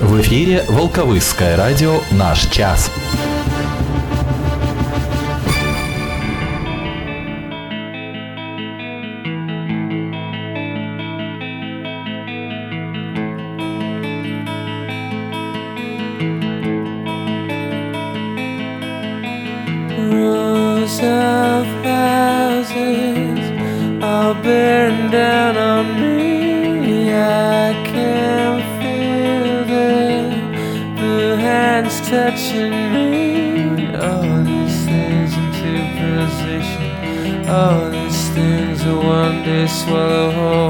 В эфире Волковыское радио «Наш час». swallow whole.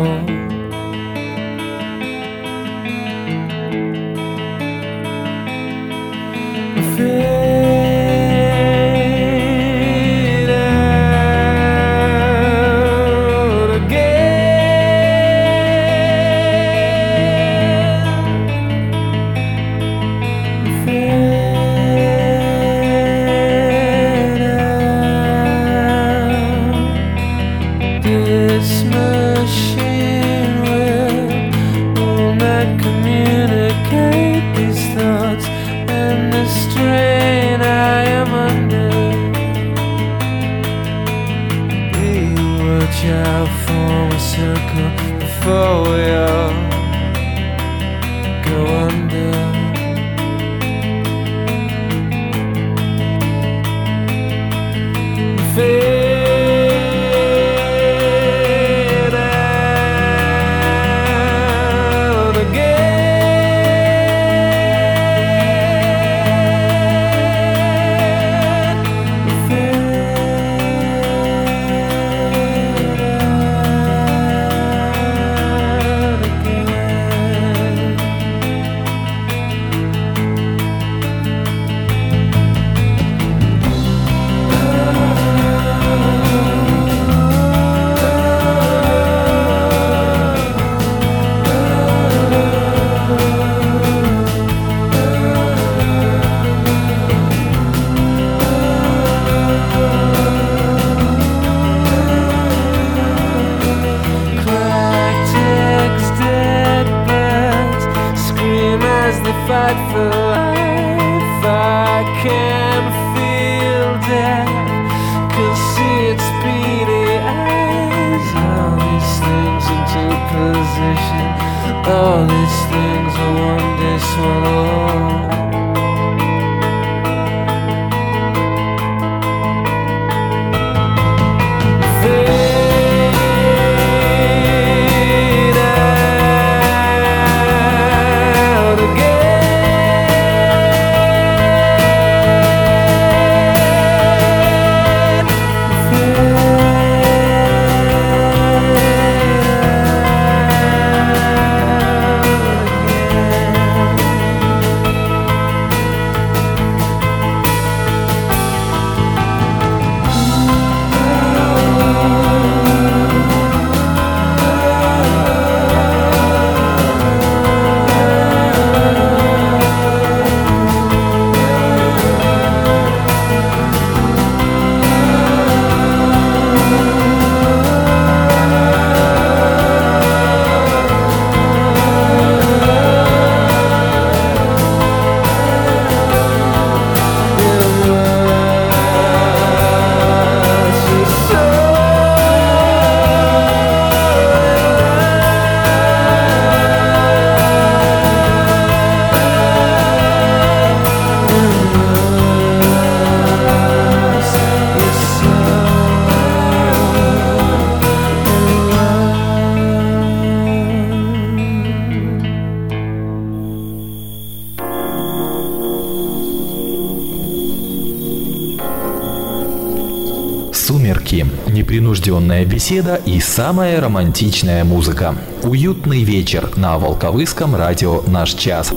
беседа и самая романтичная музыка. Уютный вечер на Волковыском радио «Наш час».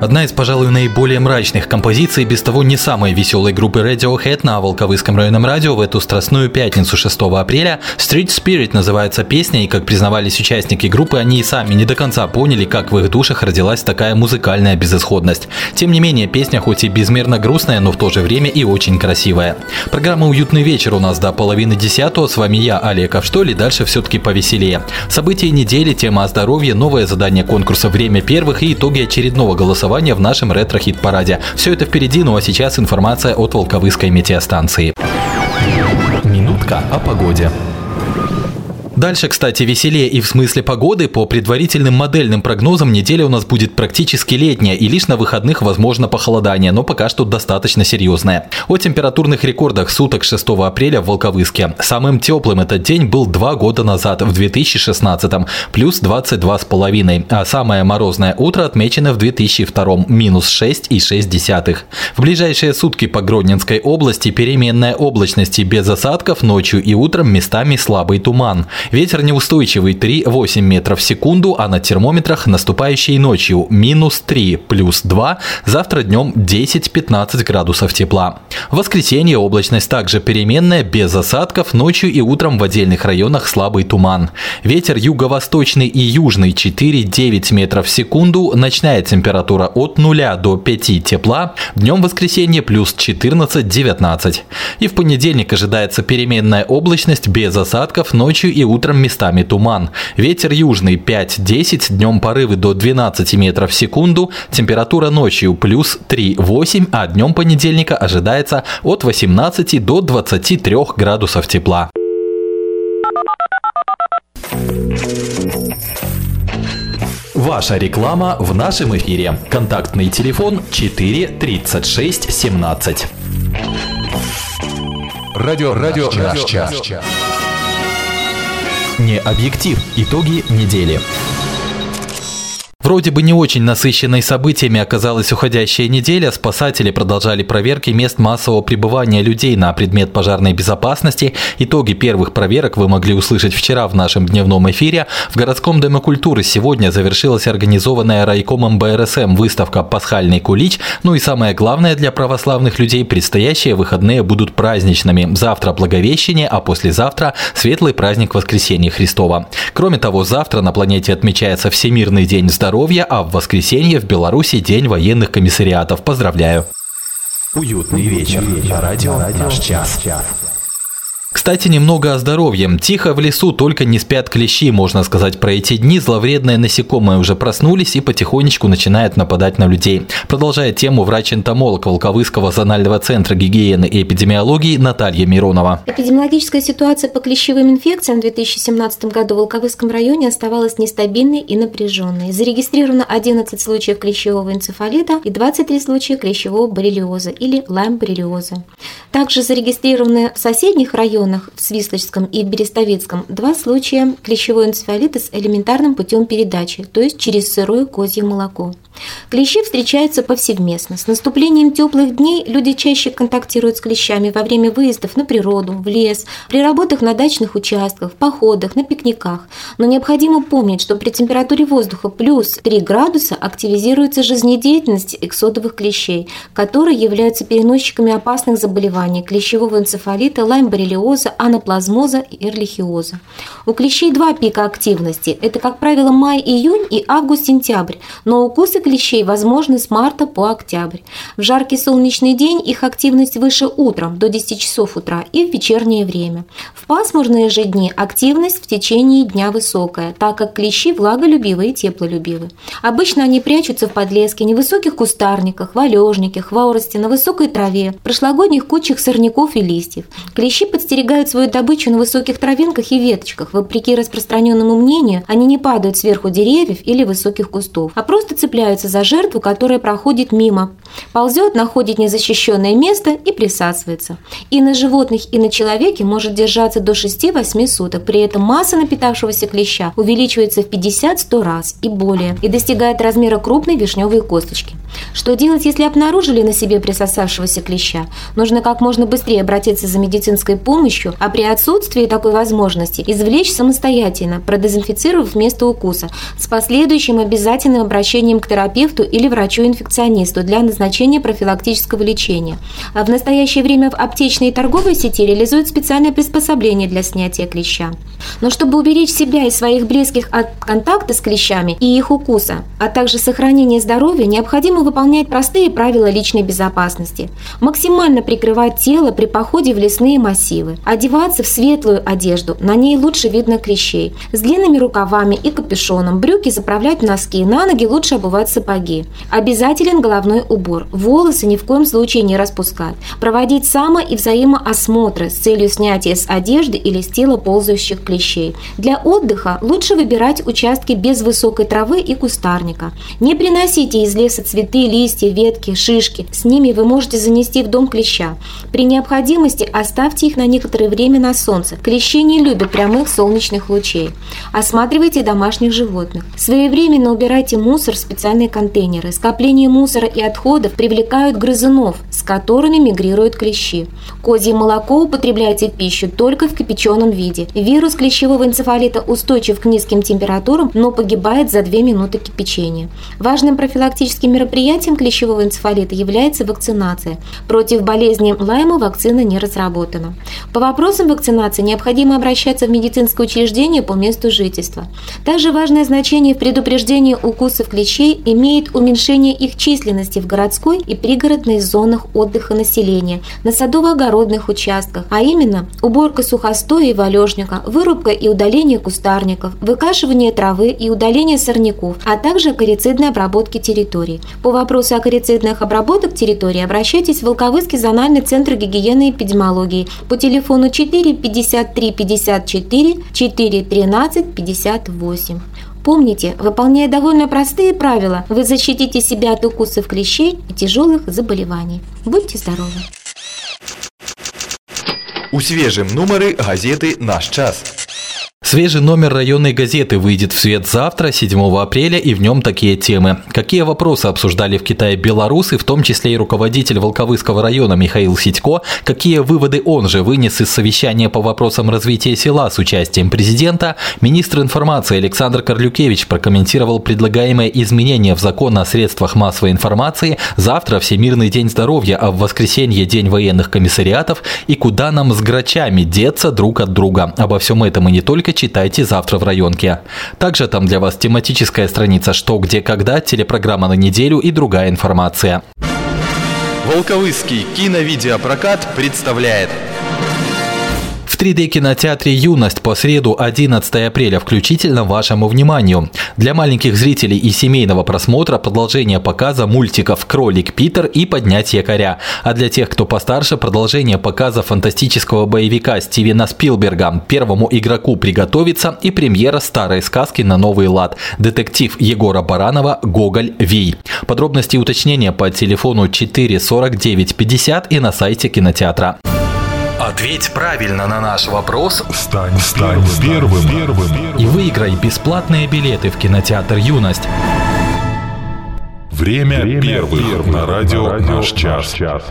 Одна из, пожалуй, наиболее мрачных композиций без того не самой веселой группы Radiohead на Волковыском районном радио в эту страстную пятницу 6 апреля Street Spirit называется песня, и, как признавались участники группы, они и сами не до конца поняли, как в их душах родилась такая музыкальная безысходность. Тем не менее, песня хоть и безмерно грустная, но в то же время и очень красивая. Программа «Уютный вечер» у нас до половины десятого. С вами я, Олег Авштоль, и дальше все-таки повеселее. События недели, тема о здоровье, новое задание конкурса «Время первых» и итоги очередного голосования голосования в нашем ретро-хит-параде. Все это впереди, ну а сейчас информация от Волковыской метеостанции. Минутка о погоде. Дальше, кстати, веселее и в смысле погоды. По предварительным модельным прогнозам неделя у нас будет практически летняя и лишь на выходных возможно похолодание, но пока что достаточно серьезное. О температурных рекордах суток 6 апреля в Волковыске. Самым теплым этот день был два года назад, в 2016 плюс 22,5, а самое морозное утро отмечено в 2002 минус 6,6. В ближайшие сутки по Гродненской области переменная облачность и без осадков, ночью и утром местами слабый туман. Ветер неустойчивый 3-8 метров в секунду, а на термометрах наступающей ночью минус 3 плюс 2, завтра днем 10-15 градусов тепла. В воскресенье облачность также переменная, без осадков, ночью и утром в отдельных районах слабый туман. Ветер юго-восточный и южный 4-9 метров в секунду, ночная температура от 0 до 5 тепла, днем воскресенье плюс 14-19. И в понедельник ожидается переменная облачность без осадков, ночью и утром утром местами туман. Ветер южный 5-10, днем порывы до 12 метров в секунду, температура ночью плюс 3-8, а днем понедельника ожидается от 18 до 23 градусов тепла. Ваша реклама в нашем эфире. Контактный телефон 4 36 17. Радио, радио, наш час. Наш час. Не объектив. Итоги недели. Вроде бы не очень насыщенной событиями оказалась уходящая неделя. Спасатели продолжали проверки мест массового пребывания людей на предмет пожарной безопасности. Итоги первых проверок вы могли услышать вчера в нашем дневном эфире. В городском доме культуры сегодня завершилась организованная райкомом БРСМ выставка «Пасхальный кулич». Ну и самое главное для православных людей – предстоящие выходные будут праздничными. Завтра Благовещение, а послезавтра – светлый праздник Воскресения Христова. Кроме того, завтра на планете отмечается Всемирный день здоровья здоровья, а в воскресенье в Беларуси День военных комиссариатов. Поздравляю! Уютный вечер. Радио «Наш час». Кстати, немного о здоровье. Тихо в лесу только не спят клещи, можно сказать, про эти дни. Зловредные насекомые уже проснулись и потихонечку начинают нападать на людей. Продолжает тему врач-энтомолог Волковыского зонального центра гигиены и эпидемиологии Наталья Миронова. Эпидемиологическая ситуация по клещевым инфекциям в 2017 году в Волковыском районе оставалась нестабильной и напряженной. Зарегистрировано 11 случаев клещевого энцефалита и 23 случая клещевого боррелиоза или лайм-боррелиоза. Также зарегистрированы в соседних районах районах в Свислочском и в Берестовицком два случая клещевой энцефалита с элементарным путем передачи, то есть через сырое козье молоко. Клещи встречаются повсеместно. С наступлением теплых дней люди чаще контактируют с клещами во время выездов на природу, в лес, при работах на дачных участках, походах, на пикниках. Но необходимо помнить, что при температуре воздуха плюс 3 градуса активизируется жизнедеятельность эксодовых клещей, которые являются переносчиками опасных заболеваний клещевого энцефалита, лайм-боррелиоза, анаплазмоза и эрлихиоза. У клещей два пика активности. Это, как правило, май-июнь и август-сентябрь, но укусы клещей возможны с марта по октябрь. В жаркий солнечный день их активность выше утром до 10 часов утра и в вечернее время. В пасмурные же дни активность в течение дня высокая, так как клещи влаголюбивые и теплолюбивы. Обычно они прячутся в подлеске, невысоких кустарниках, валежнике, хворости, на высокой траве, прошлогодних кучах сорняков и листьев. Клещи подстерегают свою добычу на высоких травинках и веточках. Вопреки распространенному мнению, они не падают сверху деревьев или высоких кустов, а просто цепляются за жертву, которая проходит мимо. Ползет, находит незащищенное место и присасывается. И на животных, и на человеке может держаться до 6-8 суток. При этом масса напитавшегося клеща увеличивается в 50-100 раз и более и достигает размера крупной вишневой косточки. Что делать, если обнаружили на себе присосавшегося клеща? Нужно как можно быстрее обратиться за медицинской помощью, а при отсутствии такой возможности извлечь самостоятельно, продезинфицировав место укуса, с последующим обязательным обращением к терапевту или врачу-инфекционисту для назначения профилактического лечения. А в настоящее время в аптечной и торговой сети реализуют специальное приспособление для снятия клеща. Но чтобы уберечь себя и своих близких от контакта с клещами и их укуса, а также сохранения здоровья, необходимо выполнять простые правила личной безопасности. Максимально прикрывать тело при походе в лесные массивы. Одеваться в светлую одежду, на ней лучше видно клещей. С длинными рукавами и капюшоном. Брюки заправлять в носки, на ноги лучше обувать сапоги. Обязателен головной убор. Волосы ни в коем случае не распускать. Проводить само- и взаимоосмотры с целью снятия с одежды или с тела ползающих клещей. Для отдыха лучше выбирать участки без высокой травы и кустарника. Не приносите из леса цветы, листья, ветки, шишки. С ними вы можете занести в дом клеща. При необходимости оставьте их на некоторое время на солнце. Клещи не любят прямых солнечных лучей. Осматривайте домашних животных. Своевременно убирайте мусор в специальные контейнеры. Скопление мусора и отходов привлекают грызунов, с которыми мигрируют клещи. Козье молоко употребляйте в пищу только в кипяченом виде. Вирус клещевого энцефалита устойчив к низким температурам, но погибает за 2 минуты кипячения. Важным профилактическим мероприятием клещевого энцефалита является вакцинация. Против болезни Лайма вакцина не разработана. По вопросам вакцинации необходимо обращаться в медицинское учреждение по месту жительства. Также важное значение в предупреждении укусов клещей имеет уменьшение их численности в городской и пригородной зонах отдыха населения, на садово-огородных участках, а именно уборка сухостоя и валежника, вырубка и удаление кустарников, выкашивание травы и удаление сорняков, а также акарицидной обработки территорий. По вопросу акарицидных обработок территории обращайтесь в Волковыский зональный центр гигиены и эпидемиологии по телефону 4 53 54 4 13 58. Помните, выполняя довольно простые правила, вы защитите себя от укусов клещей и тяжелых заболеваний. Будьте здоровы! У свежым нумары газеты «Наш час». Свежий номер районной газеты выйдет в свет завтра, 7 апреля, и в нем такие темы. Какие вопросы обсуждали в Китае белорусы, в том числе и руководитель Волковыского района Михаил Сидько, какие выводы он же вынес из совещания по вопросам развития села с участием президента, министр информации Александр Карлюкевич прокомментировал предлагаемые изменения в закон о средствах массовой информации, завтра Всемирный день здоровья, а в воскресенье День военных комиссариатов и куда нам с грачами деться друг от друга. Обо всем этом и не только читайте завтра в районке. Также там для вас тематическая страница «Что, где, когда», телепрограмма на неделю и другая информация. Волковыский киновидеопрокат представляет 3D-кинотеатре «Юность» по среду 11 апреля включительно вашему вниманию. Для маленьких зрителей и семейного просмотра продолжение показа мультиков «Кролик Питер» и «Поднять якоря». А для тех, кто постарше, продолжение показа фантастического боевика Стивена Спилберга «Первому игроку приготовиться» и премьера старой сказки на новый лад «Детектив Егора Баранова Гоголь Вий». Подробности и уточнения по телефону 4 49 50 и на сайте кинотеатра. Ответь правильно на наш вопрос Стань, стань первым, первым, и выиграй бесплатные билеты в кинотеатр «Юность». Время, Время первых, первых на радио, на радио «Наш час». час.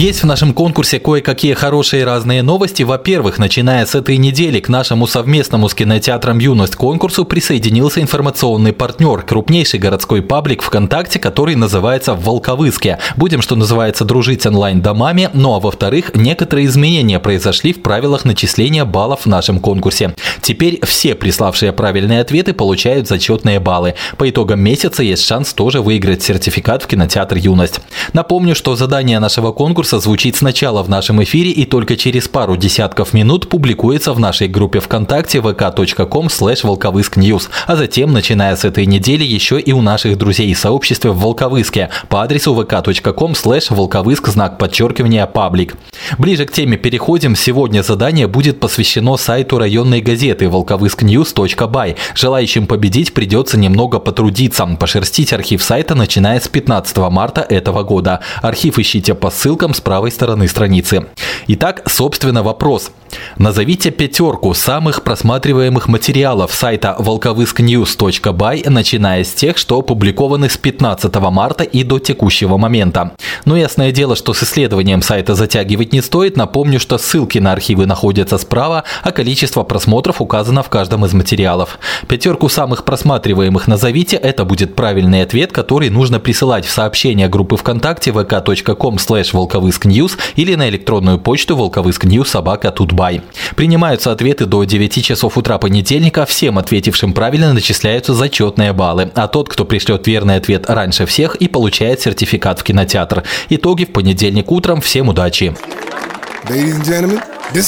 Есть в нашем конкурсе кое-какие хорошие разные новости. Во-первых, начиная с этой недели к нашему совместному с кинотеатром «Юность» конкурсу присоединился информационный партнер, крупнейший городской паблик ВКонтакте, который называется «Волковыске». Будем, что называется, дружить онлайн-домами. Ну а во-вторых, некоторые изменения произошли в правилах начисления баллов в нашем конкурсе. Теперь все приславшие правильные ответы получают зачетные баллы. По итогам месяца есть шанс тоже выиграть сертификат в кинотеатр «Юность». Напомню, что задание нашего конкурса звучит сначала в нашем эфире и только через пару десятков минут публикуется в нашей группе ВКонтакте vk.com slash волковыскньюз, а затем, начиная с этой недели, еще и у наших друзей и сообществе в Волковыске по адресу vk.com slash волковыск знак подчеркивания паблик. Ближе к теме переходим. Сегодня задание будет посвящено сайту районной газеты волковыскnews.by. Желающим победить придется немного потрудиться, пошерстить архив сайта, начиная с 15 марта этого года. Архив ищите по ссылкам с правой стороны страницы. Итак, собственно, вопрос. Назовите пятерку самых просматриваемых материалов сайта волковыскnews.by, начиная с тех, что опубликованы с 15 марта и до текущего момента. Но ясное дело, что с исследованием сайта затягивать не стоит. Напомню, что ссылки на архивы находятся справа, а количество просмотров указано в каждом из материалов. Пятерку самых просматриваемых назовите, это будет правильный ответ, который нужно присылать в сообщение группы ВКонтакте vk.com slash волковыскньюз или на электронную почту волковыскньюз собака тутбай. Принимаются ответы до 9 часов утра понедельника, всем ответившим правильно начисляются зачетные баллы, а тот, кто пришлет верный ответ раньше всех и получает сертификат в кинотеатр. Итоги в понедельник утром. Всем удачи!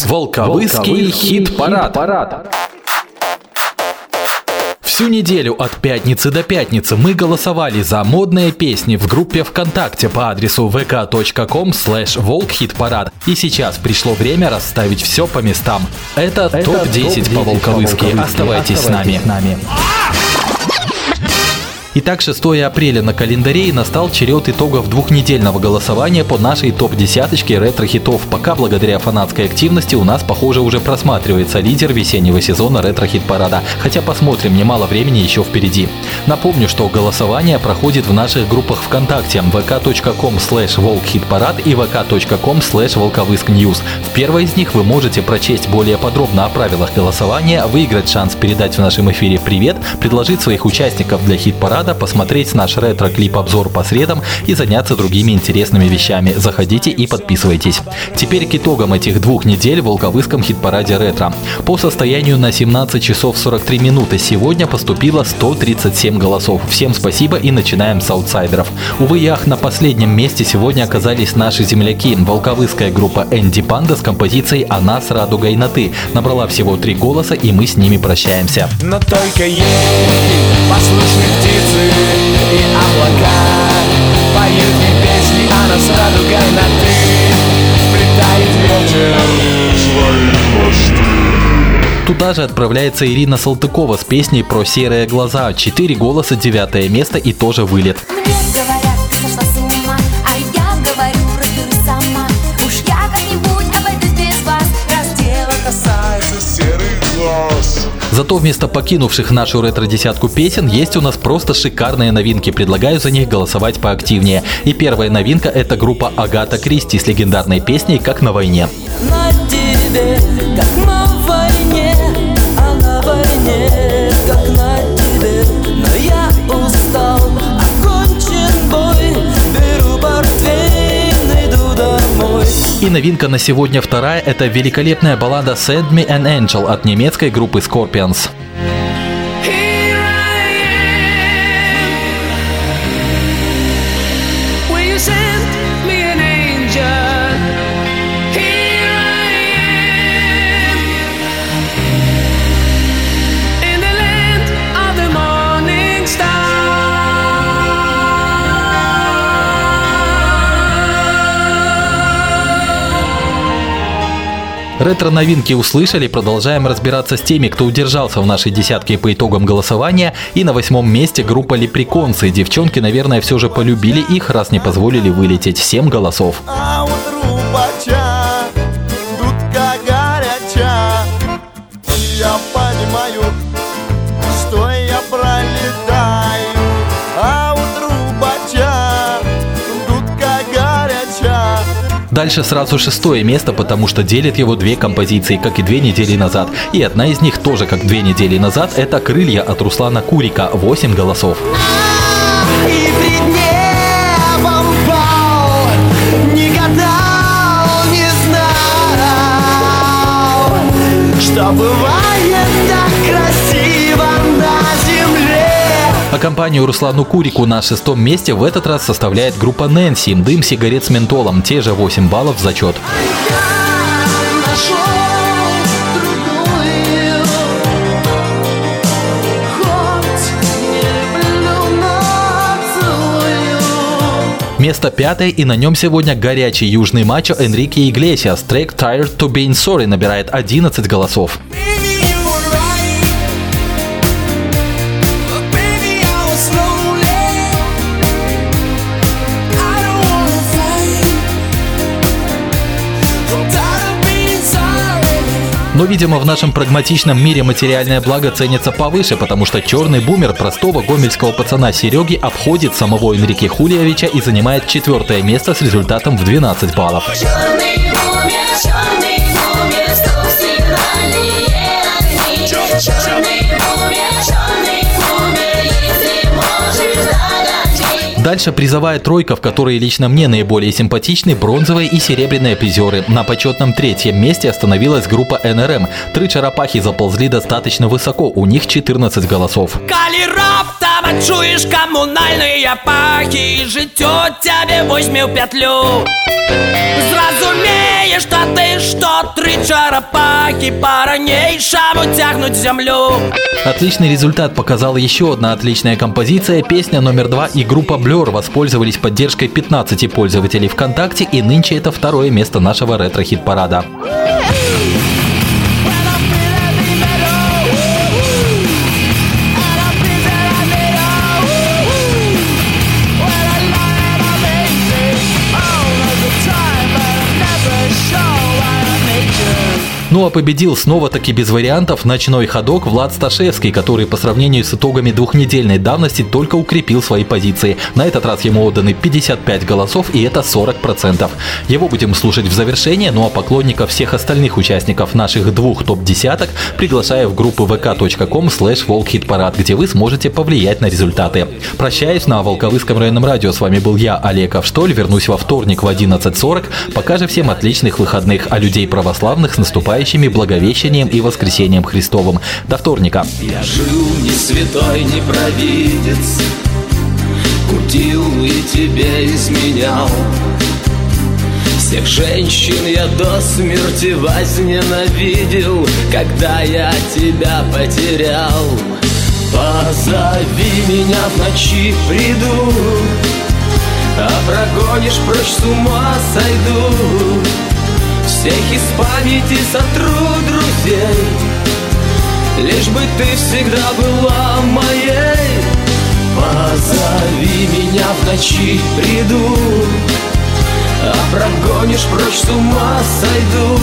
Волковыский хит-парад. Всю неделю от пятницы до пятницы мы голосовали за модные песни в группе ВКонтакте по адресу vk.com slash волкхитпарад. И сейчас пришло время расставить все по местам. Это, топ-10 по Волковыски. Оставайтесь с нами. Итак, 6 апреля на календаре и настал черед итогов двухнедельного голосования по нашей топ-десяточке ретро-хитов. Пока благодаря фанатской активности у нас, похоже, уже просматривается лидер весеннего сезона ретро-хит-парада. Хотя посмотрим, немало времени еще впереди. Напомню, что голосование проходит в наших группах ВКонтакте vk.com slash волкхитпарад и vk.com slash волковыскньюз. В первой из них вы можете прочесть более подробно о правилах голосования, выиграть шанс передать в нашем эфире привет, предложить своих участников для хит-парада, посмотреть наш ретро-клип-обзор по средам и заняться другими интересными вещами. Заходите и подписывайтесь. Теперь к итогам этих двух недель в Волковыском хит-параде ретро. По состоянию на 17 часов 43 минуты сегодня поступило 137 голосов. Всем спасибо и начинаем с аутсайдеров. Увы, ях, на последнем месте сегодня оказались наши земляки. Волковыская группа Энди Панда с композицией «Она с радугой на ты». Набрала всего три голоса и мы с ними прощаемся. Но только ей послушны Туда же отправляется Ирина Салтыкова с песней про серые глаза. Четыре голоса, девятое место и тоже вылет. Мне Зато вместо покинувших нашу ретро-десятку песен есть у нас просто шикарные новинки. Предлагаю за них голосовать поактивнее. И первая новинка – это группа Агата Кристи с легендарной песней «Как на войне». на новинка на сегодня вторая – это великолепная баллада «Send Me an Angel» от немецкой группы Scorpions. Ретро-новинки услышали, продолжаем разбираться с теми, кто удержался в нашей десятке по итогам голосования. И на восьмом месте группа Леприконцы. Девчонки, наверное, все же полюбили их, раз не позволили вылететь. Семь голосов. Дальше сразу шестое место, потому что делит его две композиции, как и две недели назад. И одна из них тоже, как две недели назад, это «Крылья» от Руслана Курика. 8 голосов. Что бывает компанию Руслану Курику на шестом месте в этот раз составляет группа Нэнси «Дым сигарет с ментолом». Те же 8 баллов в зачет. Место пятое, и на нем сегодня горячий южный мачо Энрике Иглесиас. Трек Tired to Being Sorry набирает 11 голосов. Но, видимо, в нашем прагматичном мире материальное благо ценится повыше, потому что черный бумер простого гомельского пацана Сереги обходит самого Энрике Хулиевича и занимает четвертое место с результатом в 12 баллов. Черный Дальше призовая тройка, в которой лично мне наиболее симпатичны бронзовые и серебряные призеры. На почетном третьем месте остановилась группа НРМ. Три черепахи заползли достаточно высоко, у них 14 голосов. Калі раптам адчуеш камунальныя пахі жыццё цябе возьме ў пятлю Зразумееш та ты што тры чарапахі па-ранейшаму цягнуць зямлю Отличный результат показала еще одна отличная композиция, песня номер два и группа Blur воспользовались поддержкой 15 пользователей ВКонтакте и нынче это второе место нашего ретро-хит-парада. Ну а победил снова-таки без вариантов ночной ходок Влад Сташевский, который по сравнению с итогами двухнедельной давности только укрепил свои позиции. На этот раз ему отданы 55 голосов и это 40%. Его будем слушать в завершение, ну а поклонников всех остальных участников наших двух топ-десяток приглашаю в группу vk.com slash волкхитпарад, где вы сможете повлиять на результаты. Прощаюсь на Волковыском районном радио. С вами был я, Олег Авштоль. Вернусь во вторник в 11.40. Пока же всем отличных выходных, а людей православных с наступающими Благовещением и Воскресением Христовым. До вторника. Я жил не святой, не провидец. Кутил и тебе изменял. Всех женщин я до смерти возненавидел Когда я тебя потерял. Позови меня в ночи, приду. А прогонишь прочь с ума сойду всех из памяти сотру друзей. Лишь бы ты всегда была моей. Позови меня в ночи, приду. А прогонишь прочь с ума сойду.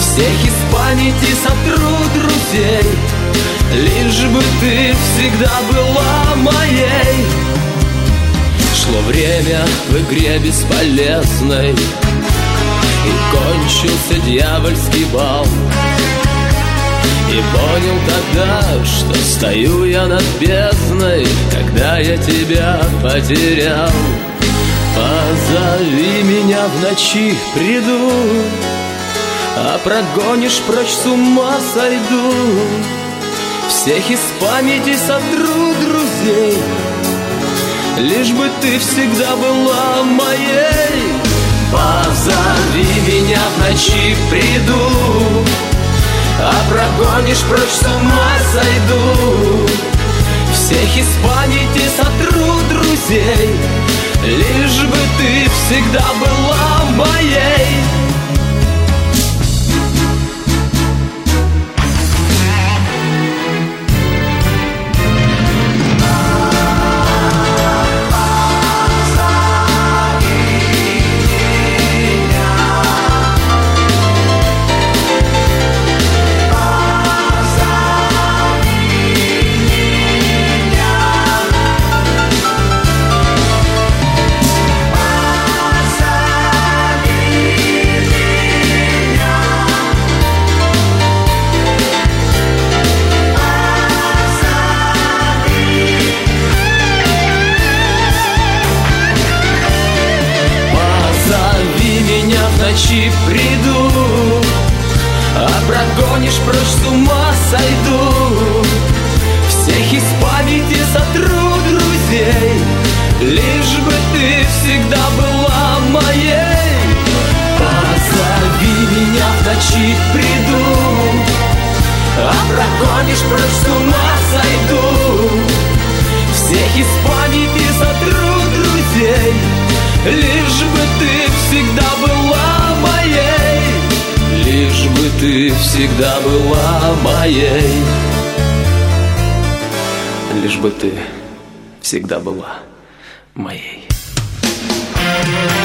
Всех из памяти сотру друзей. Лишь бы ты всегда была моей. Шло время в игре бесполезной и кончился дьявольский бал. И понял тогда, что стою я над бездной Когда я тебя потерял. Позови меня в ночи, приду А прогонишь прочь с ума сойду. Всех из памяти сотру друзей Лишь бы ты всегда была моей Позови меня в ночи, приду А прогонишь прочь, с ума сойду. Всех из памяти сотру друзей Лишь бы ты всегда была моей прогонишь прочь, с ума сойду? Всех из памяти сотру друзей Лишь бы ты всегда была моей. Позови меня в ночи, приду А прогонишь прочь, с ума сойду. Всех из памяти сотру друзей ты всегда ты всегда была моей Лишь бы ты всегда была моей Thank you.